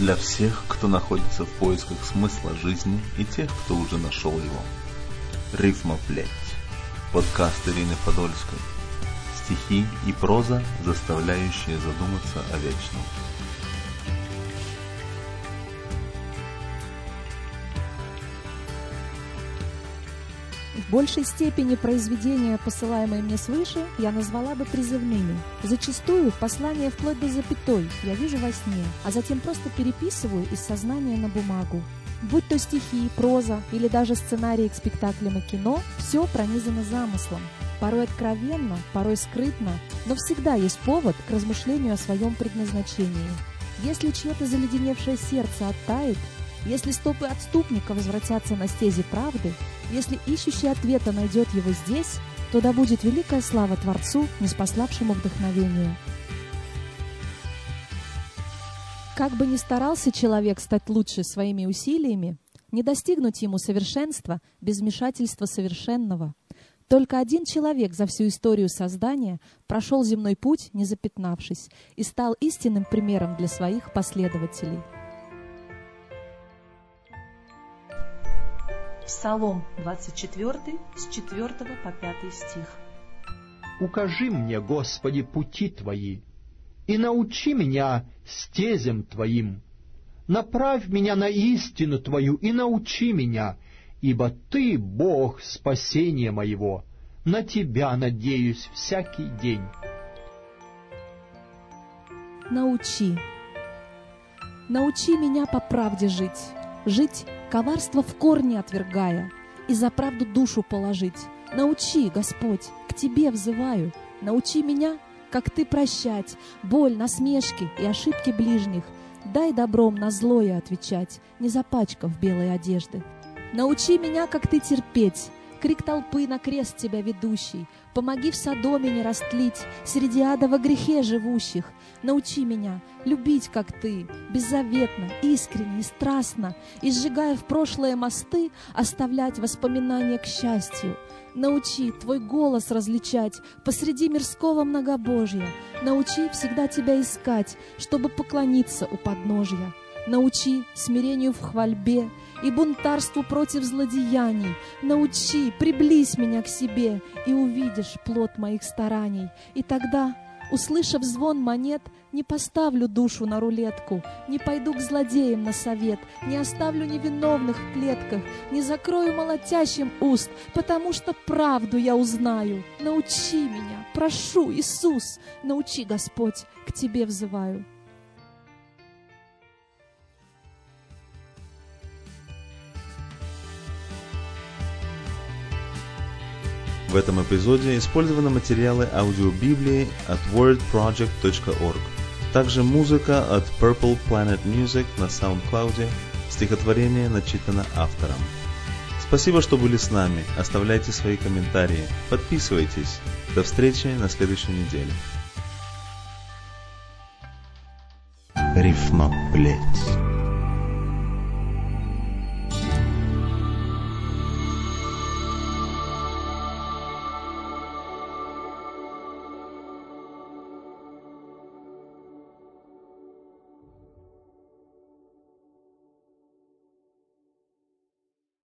для всех, кто находится в поисках смысла жизни и тех, кто уже нашел его. Рифма плеть. Подкаст Ирины Подольской. Стихи и проза, заставляющие задуматься о вечном. В большей степени произведения, посылаемые мне свыше, я назвала бы призывными. Зачастую послание вплоть до запятой я вижу во сне, а затем просто переписываю из сознания на бумагу. Будь то стихи, проза или даже сценарии к спектаклям и кино, все пронизано замыслом. Порой откровенно, порой скрытно, но всегда есть повод к размышлению о своем предназначении. Если чье-то заледеневшее сердце оттает, если стопы отступника возвратятся на стези правды, если ищущий ответа найдет его здесь, то да будет великая слава Творцу, неспославшему вдохновение. Как бы ни старался человек стать лучше своими усилиями, не достигнуть ему совершенства без вмешательства совершенного. Только один человек за всю историю создания прошел земной путь, не запятнавшись, и стал истинным примером для своих последователей – Псалом 24, с 4 по 5 стих. «Укажи мне, Господи, пути Твои, и научи меня стезям Твоим. Направь меня на истину Твою и научи меня, ибо Ты, Бог, спасения моего, на Тебя надеюсь всякий день». Научи. Научи меня по правде жить, жить коварство в корне отвергая, и за правду душу положить. Научи, Господь, к Тебе взываю, научи меня, как Ты прощать, боль, насмешки и ошибки ближних. Дай добром на злое отвечать, не запачкав белой одежды. Научи меня, как Ты терпеть, крик толпы на крест тебя ведущий. Помоги в Содоме не растлить среди ада во грехе живущих. Научи меня любить, как ты, беззаветно, искренне и страстно, и, сжигая в прошлое мосты, оставлять воспоминания к счастью. Научи Твой голос различать посреди мирского многобожья. Научи всегда Тебя искать, чтобы поклониться у подножья. Научи смирению в хвальбе и бунтарству против злодеяний. Научи, приблизь меня к себе, и увидишь плод моих стараний. И тогда, услышав звон монет, не поставлю душу на рулетку, не пойду к злодеям на совет, не оставлю невиновных в клетках, не закрою молотящим уст, потому что правду я узнаю. Научи меня, прошу, Иисус, научи, Господь, к Тебе взываю. В этом эпизоде использованы материалы аудиобиблии от wordproject.org. Также музыка от Purple Planet Music на SoundCloud. Стихотворение начитано автором. Спасибо, что были с нами. Оставляйте свои комментарии. Подписывайтесь. До встречи на следующей неделе. Рифма плеть.